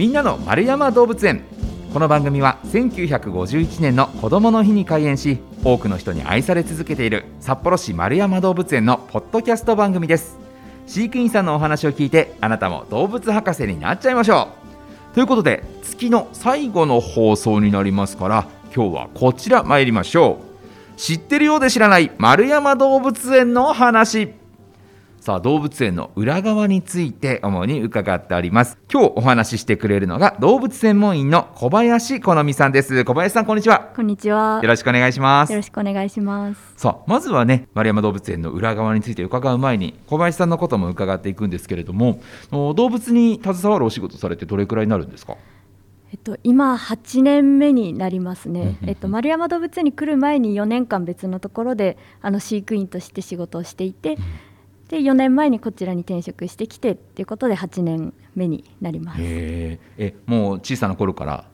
みんなの丸山動物園。この番組は1951年の子どもの日に開園し多くの人に愛され続けている札幌市丸山動物園のポッドキャスト番組です。飼育員さんのお話を聞いてあなたも動物博士になっちゃいましょう。ということで月の最後の放送になりますから今日はこちら参りましょう。知ってるようで知らない丸山動物園の話。さあ動物園の裏側について主に伺っております。今日お話ししてくれるのが動物専門員の小林好美さんです。小林さんこんにちは。こんにちは。よろしくお願いします。よろしくお願いします。さあまずはね丸山動物園の裏側について伺う前に小林さんのことも伺っていくんですけれども動物に携わるお仕事されてどれくらいになるんですか？えっと、今8年目になりますね、えっと、丸山動物園に来る前に4年間別のところであの飼育員として仕事をしていて、で4年前にこちらに転職してきてっていうことで8年目になります。えもう小さな頃から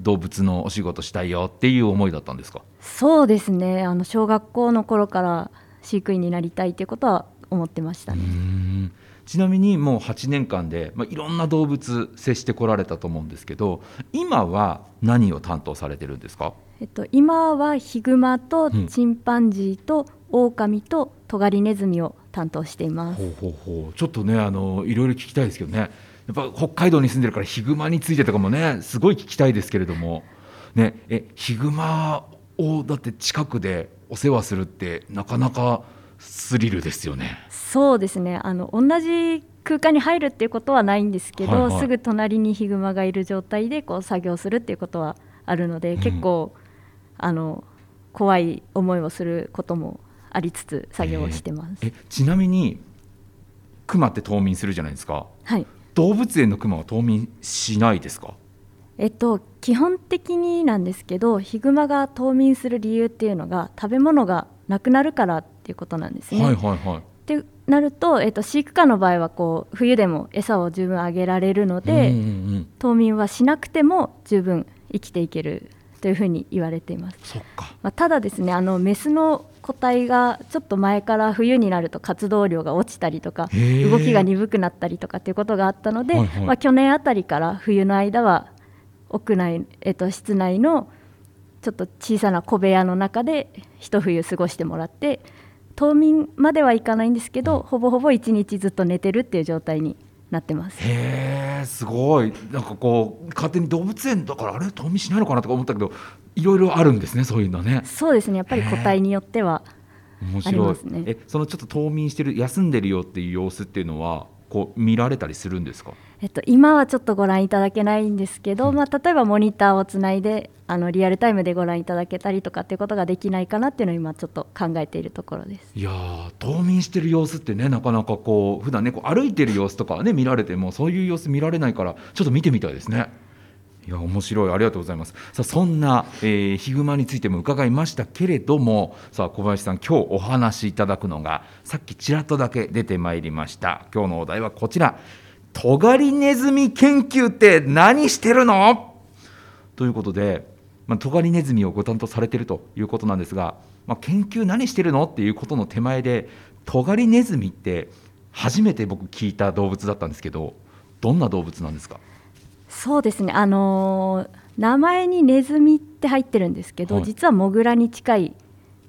動物のお仕事したいよっていう思いだったんですか？そうですね。あの小学校の頃から飼育員になりたいということは思ってました。ねちなみにもう8年間で、まあ、いろんな動物接してこられたと思うんですけど今は何を担当されてるんですか、えっと、今はヒグマとチンパンジーとオオカミとトガリネズミを担当しています。ほうほうほう。ちょっとねあのいろいろ聞きたいですけどね。やっぱ北海道に住んでるからヒグマについてとかもねすごい聞きたいですけれども、ね、えヒグマをだって近くでお世話するってなかなかスリルですよね。そうですね。あの同じ空間に入るっていうことはないんですけど、はいはい、すぐ隣にヒグマがいる状態でこう作業するっていうことはあるので、うん、結構あの怖い思いをすることもありつつ作業をしてます。えちなみにクマって冬眠するじゃないですか。はい。動物園のクマは冬眠しないですか？えっと基本的になんですけど、ヒグマが冬眠する理由っていうのが食べ物がなくなるからっていうことなんですね。はいはいはい。ってなると、えっと、飼育下の場合はこう冬でも餌を十分あげられるので、うんうんうん、冬眠はしなくても十分生きていけるというふうに言われています。まあ、ただですねあのメスの個体がちょっと前から冬になると活動量が落ちたりとか動きが鈍くなったりとかっていうことがあったので、はいはい、まあ、去年あたりから冬の間は屋内、えっと、室内のちょっと小さな小部屋の中で一冬過ごしてもらって冬眠まではいかないんですけど、ほぼほぼ1日ずっと寝てるっていう状態になってます。へえすごい。なんかこう勝手に動物園だからあれ冬眠しないのかなとか思ったけどいろいろあるんですねそういうのね。そうですねやっぱり個体によっては面白い、ね、えそのちょっと冬眠してる休んでるよっていう様子っていうのはこう見られたりするんですか？えっと、今はちょっとご覧いただけないんですけど、うん、まあ、例えばモニターをつないであのリアルタイムでご覧いただけたりとかっていうことができないかなっていうのを今ちょっと考えているところです。いや冬眠してる様子ってねなかなかこう普段ねこう歩いてる様子とかはね見られてもそういう様子見られないからちょっと見てみたいですね。いや面白い。ありがとうございます。さあそんな、えー、ヒグマについても伺いましたけれどもさあ小林さん今日お話しいただくのがさっきちらっとだけ出てまいりました。今日のお題はこちら。トガリネズミ研究って何してるの？ということで、まあ、トガリネズミをご担当されてるということなんですが、まあ、研究何してるの？っていうことの手前でトガリネズミって初めて僕聞いた動物だったんですけどどんな動物なんですか？そうですね。あのー、名前にネズミって入ってるんですけど、はい、実はモグラに近い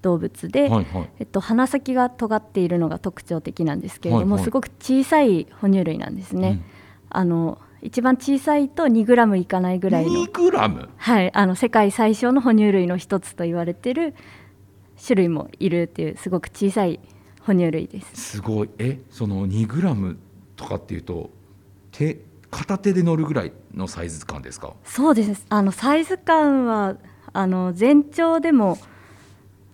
動物で、はいはい、えっと、鼻先が尖っているのが特徴的なんですけれども、はいはい、すごく小さい哺乳類なんですね。うん、あの一番小さいと2グラムいかないぐらいのグラム、はい、あの世界最小の哺乳類の一つと言われてる種類もいるっていうすごく小さい哺乳類です。すごい。えその2グラムとかっていうと手片手で乗るぐらいのサイズ感ですか？そうです。あのサイズ感はあの全長でも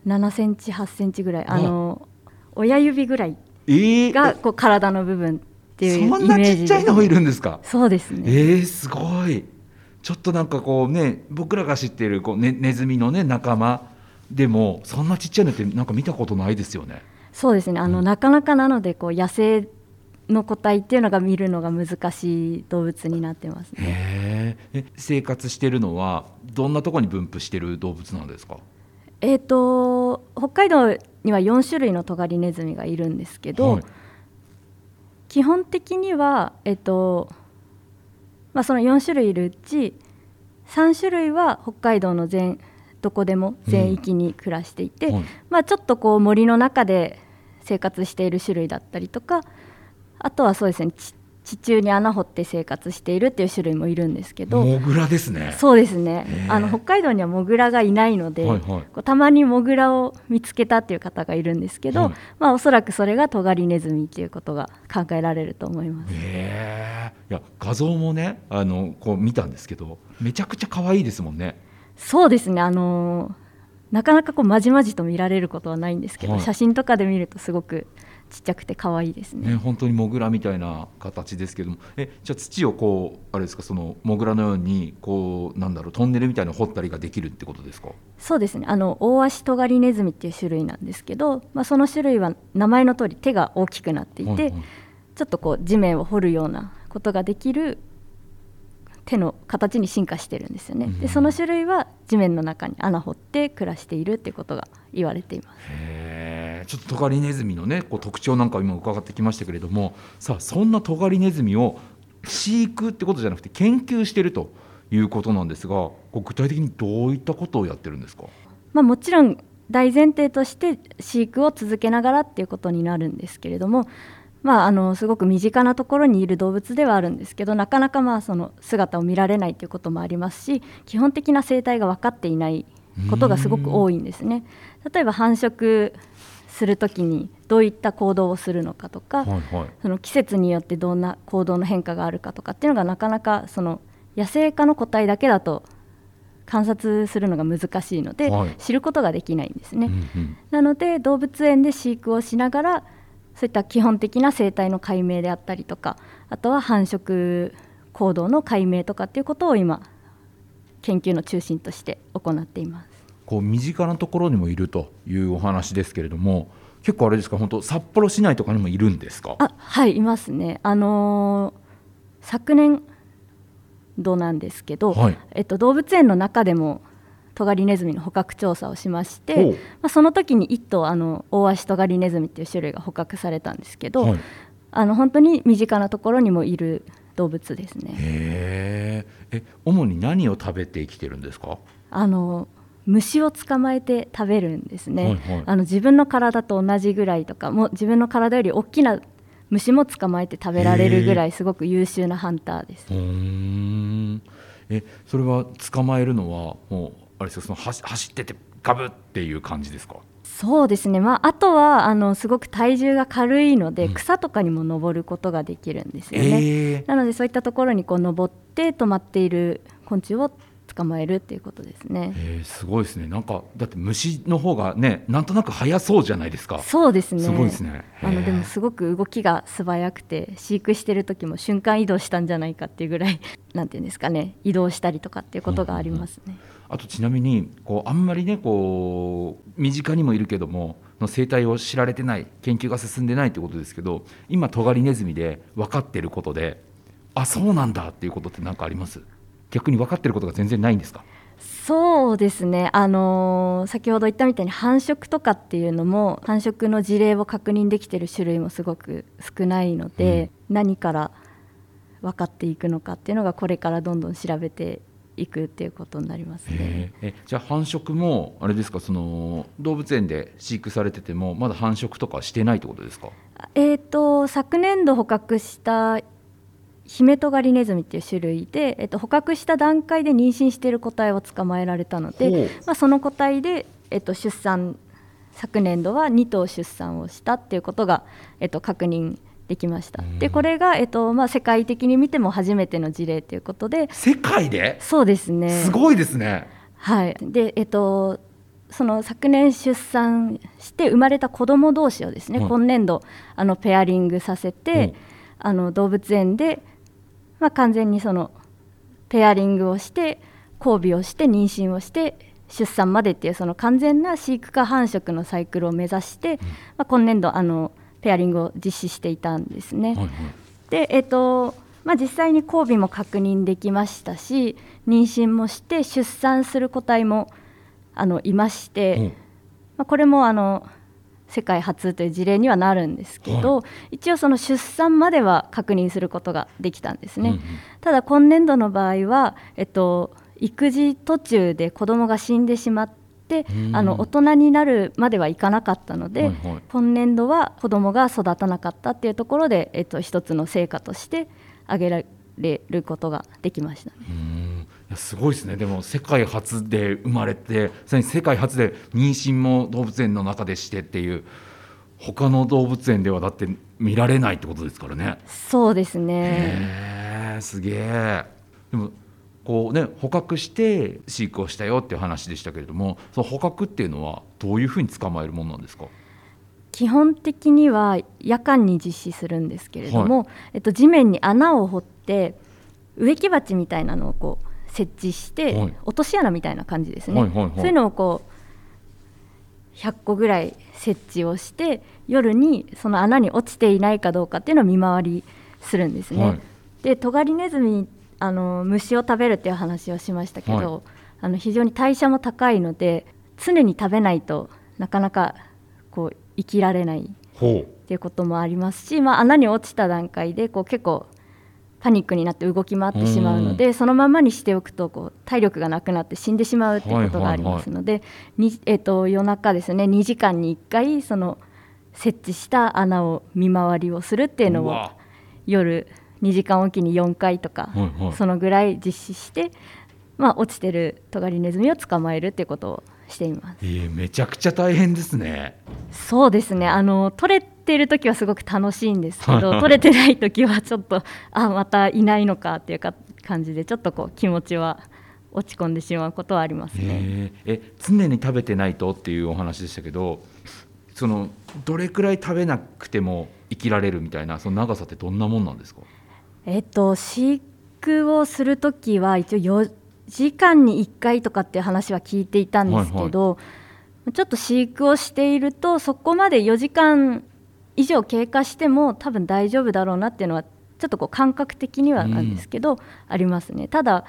7センチ8センチぐらい。あの親指ぐらいがこう体の部分っていうイメージそんなちっちゃいのもいるんですか？そうですね。えー、すごい。ちょっとなんかこうね僕らが知っているこう、ね、ネズミのね仲間でもそんなちっちゃいのってなんか見たことないですよね。そうですね。あの、うん、なかなかなのでこう野生の個体っていうのが見るのが難しい動物になってますね。え生活してるのはどんなところに分布してる動物なんですか？えーと、北海道には4種類のトガリネズミがいるんですけど、はい、基本的には、えーとまあ、その4種類いるうち3種類は北海道の全どこでも全域に暮らしていて、うんまあ、ちょっとこう森の中で生活している種類だったりとかあとはそうですね地中に穴掘って生活しているっていう種類もいるんですけどモグラですね。そうですね。あの北海道にはモグラがいないので、はいはい、こうたまにモグラを見つけたっていう方がいるんですけど、はい、まあ、おそらくそれがトガリネズミっていうことが考えられると思います。へいや画像もねあのこう見たんですけどめちゃくちゃ可愛いですもんね。そうですね。あのなかなかこうまじまじと見られることはないんですけど、はい、写真とかで見るとすごくちっちゃくて可愛いですね。ね本当にモグラみたいな形ですけども、えじゃあ土をこうあれですかそのモグラのようにこうなんだろうトンネルみたいな掘ったりができるってことですか？そうですね。あのオオアシトガリネズミっていう種類なんですけど、まあその種類は名前の通り手が大きくなっていて、はいはい、ちょっとこう地面を掘るようなことができる手の形に進化してるんですよね。でその種類は地面の中に穴掘って暮らしているっていうことが言われています。ちょっとトガリネズミのねこう特徴なんかを今伺ってきましたけれどもさあそんなトガリネズミを飼育ってことじゃなくて研究してるということなんですがこう具体的にどういったことをやってるんですか、まあ、もちろん大前提として飼育を続けながらっていうことになるんですけれども、まあ、あのすごく身近なところにいる動物ではあるんですけどなかなかまあその姿を見られないということもありますし基本的な生態が分かっていないことがすごく多いんですね。例えば繁殖する時にどういった行動をするのかとか、はいはい、その季節によってどんな行動の変化があるかとかっていうのがなかなかその野生化の個体だけだと観察するのが難しいので、はい、知ることができないんですね。うんうん、なので動物園で飼育をしながらそういった基本的な生態の解明であったりとかあとは繁殖行動の解明とかっていうことを今研究の中心として行っています。こう身近なところにもいるというお話ですけれども結構あれですか？本当札幌市内とかにもいるんですか？あはいいますね。あのー、昨年度なんですけど、はい、えっと、動物園の中でもトガリネズミの捕獲調査をしまして、まあ、その時に1頭あのオオアシトガリネズミっていう種類が捕獲されたんですけど、はい、あの本当に身近なところにもいる動物ですね。へえ主に何を食べて生きてるんですか？あの虫を捕まえて食べるんですね、はいはい、あの自分の体と同じぐらいとかも自分の体より大きな虫も捕まえて食べられるぐらいすごく優秀なハンターです。えそれは捕まえるのはもうあれですかその走っててガブっていう感じですか？そうですね、まあ、あとはあのすごく体重が軽いので、草とかにも登ることができるんですよね、えー、なのでそういったところにこう登って止まっている昆虫を捕まえるっていうことですね。えー、すごいですね。なんかだって虫の方がね、なんとなく速そうじゃないですか。そうですね。すごいですね。あのでもすごく動きが素早くて、飼育してる時も瞬間移動したんじゃないかっていうぐらい、なんていうんですかね、移動したりとかっていうことがありますね。うんうん、あとちなみにこうあんまりねこう身近にもいるけども。の生態を知られてない研究が進んでないってことですけど今トガリネズミで分かってることであそうなんだっていうことって何かあります？逆に分かってることが全然ないんですか？そうですね、あのー、先ほど言ったみたいに繁殖とかっていうのも繁殖の事例を確認できている種類もすごく少ないので、うん、何から分かっていくのかっていうのがこれからどんどん調べていくっていうことになりますね。えじゃあ繁殖もあれですか？その動物園で飼育されててもまだ繁殖とかしてないってことですか？えっ、ー、と昨年度捕獲したヒメトガリネズミっていう種類で、えっと、捕獲した段階で妊娠している個体を捕まえられたので、まあ、その個体で、えっと、出産昨年度は2頭出産をしたっていうことが、えっと、確認できました。でこれが、えっとまあ、世界的に見ても初めての事例ということで世界で？そうですね。すごいですね。はい。でえっとその昨年出産して生まれた子ども同士をですね、今年度あのペアリングさせて、あの動物園でまあ、完全にそのペアリングをして交尾をして妊娠をして出産までっていうその完全な飼育化繁殖のサイクルを目指して、うん、まあ、今年度あのペアリングを実施していたんですね。はいはい、で、えーとまあ、実際に交尾も確認できましたし妊娠もして出産する個体もあのいまして、うん、まあ、これもあの世界初という事例にはなるんですけど、はい、一応その出産までは確認することができたんですね、うんうん、ただ今年度の場合は、えっと、育児途中で子供が死んでしまって、あの大人になるまではいかなかったので、はいはい、今年度は子供が育たなかったっていうところで、えっと、一つの成果として挙げられることができました。ね。いやすごいですね。でも世界初で生まれてさらに世界初で妊娠も動物園の中でしてっていう他の動物園ではだって見られないってことですからね。そうですね。へえすげえでもこうね捕獲して飼育をしたよっていう話でしたけれどもその捕獲っていうのはどういうふうに捕まえるものなんですか？基本的には夜間に実施するんですけれども、はい、えっと、地面に穴を掘って植木鉢みたいなのをこう設置して、はい、落とし穴みたいな感じですね、はいはいはい、そういうのをこう100個ぐらい設置をして夜にその穴に落ちていないかどうかっていうのを見回りするんですね。はい、でトガリネズミあの虫を食べるっていう話をしましたけど、はい、あの非常に代謝も高いので常に食べないとなかなかこう生きられないっていうこともありますし、まあ、穴に落ちた段階でこう結構パニックになって動き回ってしまうので、そのままにしておくとこう体力がなくなって死んでしまうということがありますので、はいはいはい、えーと、夜中ですね2時間に1回その設置した穴を見回りをするっていうのを夜2時間おきに4回とか、はいはい、そのぐらい実施して、まあ、落ちてるトガリネズミを捕まえるっていうことをしています。えー、めちゃくちゃ大変ですね。そうですね。あの取れてる時はすごく楽しいんですけど、取れてない時はちょっとあまたいないのかっていうか感じでちょっとこう気持ちは落ち込んでしまうことはありますね。え常に食べてないとっていうお話でしたけど、そのどれくらい食べなくても生きられるみたいなその長さってどんなもんなんですか？えっと飼育をする時は一応4時間に1回とかっていう話は聞いていたんですけど、はいはい、ちょっと飼育をしているとそこまで4時間以上経過しても多分大丈夫だろうなっていうのはちょっとこう感覚的にはなんですけど、うん、ありますね。ただ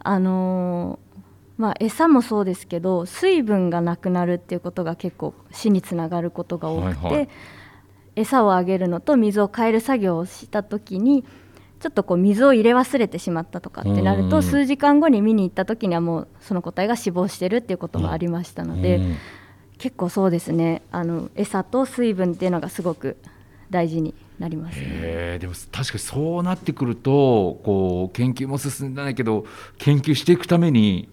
あのー、まあ、餌もそうですけど水分がなくなるっていうことが結構死につながることが多くて、はいはい、餌をあげるのと水を変える作業をした時にちょっとこう水を入れ忘れてしまったとかってなると数時間後に見に行った時にはもうその個体が死亡してるっていうこともありましたので結構そうですね。あの餌と水分っていうのがすごく大事になります、ね、でも確かにそうなってくるとこう研究も進んでないけど研究していくために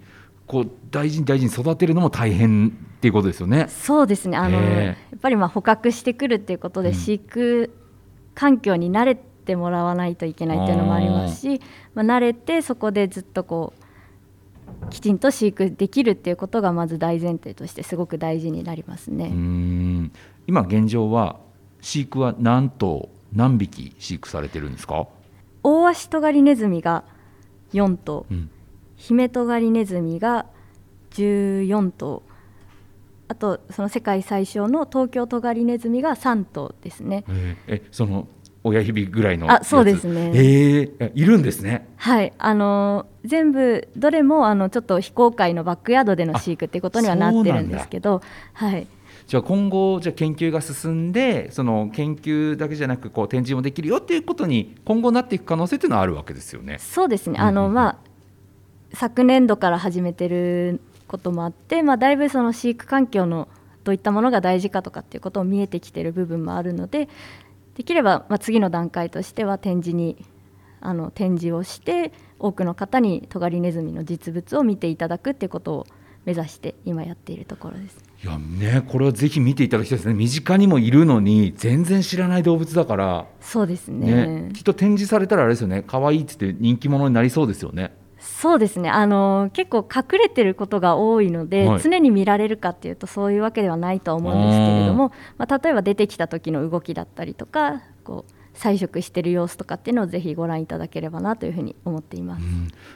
こう大事に大事に育てるのも大変っていうことですよね。そうですね。あのやっぱりまあ捕獲してくるっていうことで飼育環境に慣れてもらわないといけないっていうのもありますし、まあ、慣れてそこでずっとこうきちんと飼育できるっていうことがまず大前提としてすごく大事になりますね。今現状は飼育は何頭何匹飼育されてるんですか？オオアシトガリネズミが4頭、うん、ヒメトガリネズミが14頭。あとその世界最小の東京トガリネズミが3頭ですね。えその親指ぐらいのあそうですね。え。ー、いるんですね。はい。あの全部どれもあのちょっと非公開のバックヤードでの飼育っていうことにはなってるんですけどはい。じゃあ今後じゃあ研究が進んでその研究だけじゃなくこう展示もできるよっていうことに今後なっていく可能性っていうのはあるわけですよね。そうですね。あの、まあ昨年度から始めてることもあって、まあ、だいぶその飼育環境のどういったものが大事かとかっていうことを見えてきてる部分もあるのでできれば、まあ、次の段階としては展示にあの展示をして多くの方にトガリネズミの実物を見ていただくっていうことを目指して今やっているところです。いやねこれはぜひ見ていただきたいですね。身近にもいるのに全然知らない動物だから。そうですね、ね、きっと展示されたらあれですよね。可愛いっつって人気者になりそうですよね。そうですね。あの結構隠れてることが多いので、はい、常に見られるかっていうとそういうわけではないと思うんですけれども、まあ、例えば出てきた時の動きだったりとかこう採食している様子とかっていうのをぜひご覧いただければなというふうに思っています、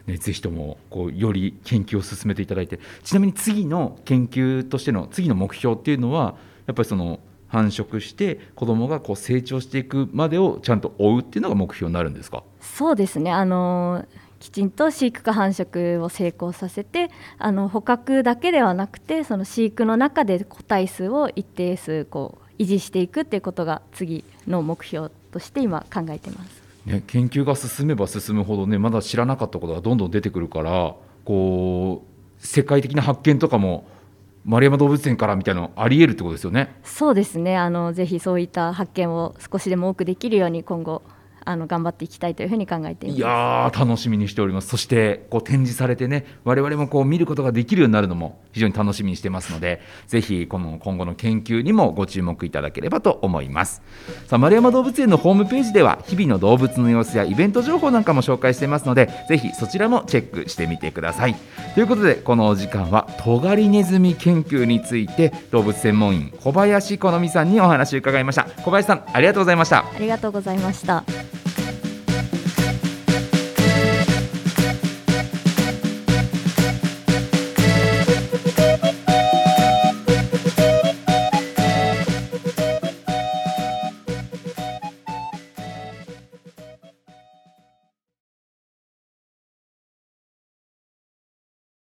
ね、ぜひともこうより研究を進めていただいてちなみに次の研究としての次の目標っていうのはやっぱりその繁殖して子どもがこう成長していくまでをちゃんと追うっていうのが目標になるんですか？そうですね。あのきちんと飼育か繁殖を成功させてあの捕獲だけではなくてその飼育の中で個体数を一定数こう維持していくっていうことが次の目標として今考えてます。ね、研究が進めば進むほどねまだ知らなかったことがどんどん出てくるからこう世界的な発見とかも丸山動物園からみたいなありえるってことですよね。そうですね。あのぜひそういった発見を少しでも多くできるように今後あの頑張っていきたいというふうに考えています。いや楽しみにしております。そしてこう展示されてね我々もこう見ることができるようになるのも非常に楽しみにしてますのでぜひこの今後の研究にもご注目いただければと思います。さあ丸山動物園のホームページでは日々の動物の様子やイベント情報なんかも紹介していますのでぜひそちらもチェックしてみてください。ということでこのお時間はトガリネズミ研究について動物専門員小林好美さんにお話を伺いました。小林さんありがとうございました。ありがとうございました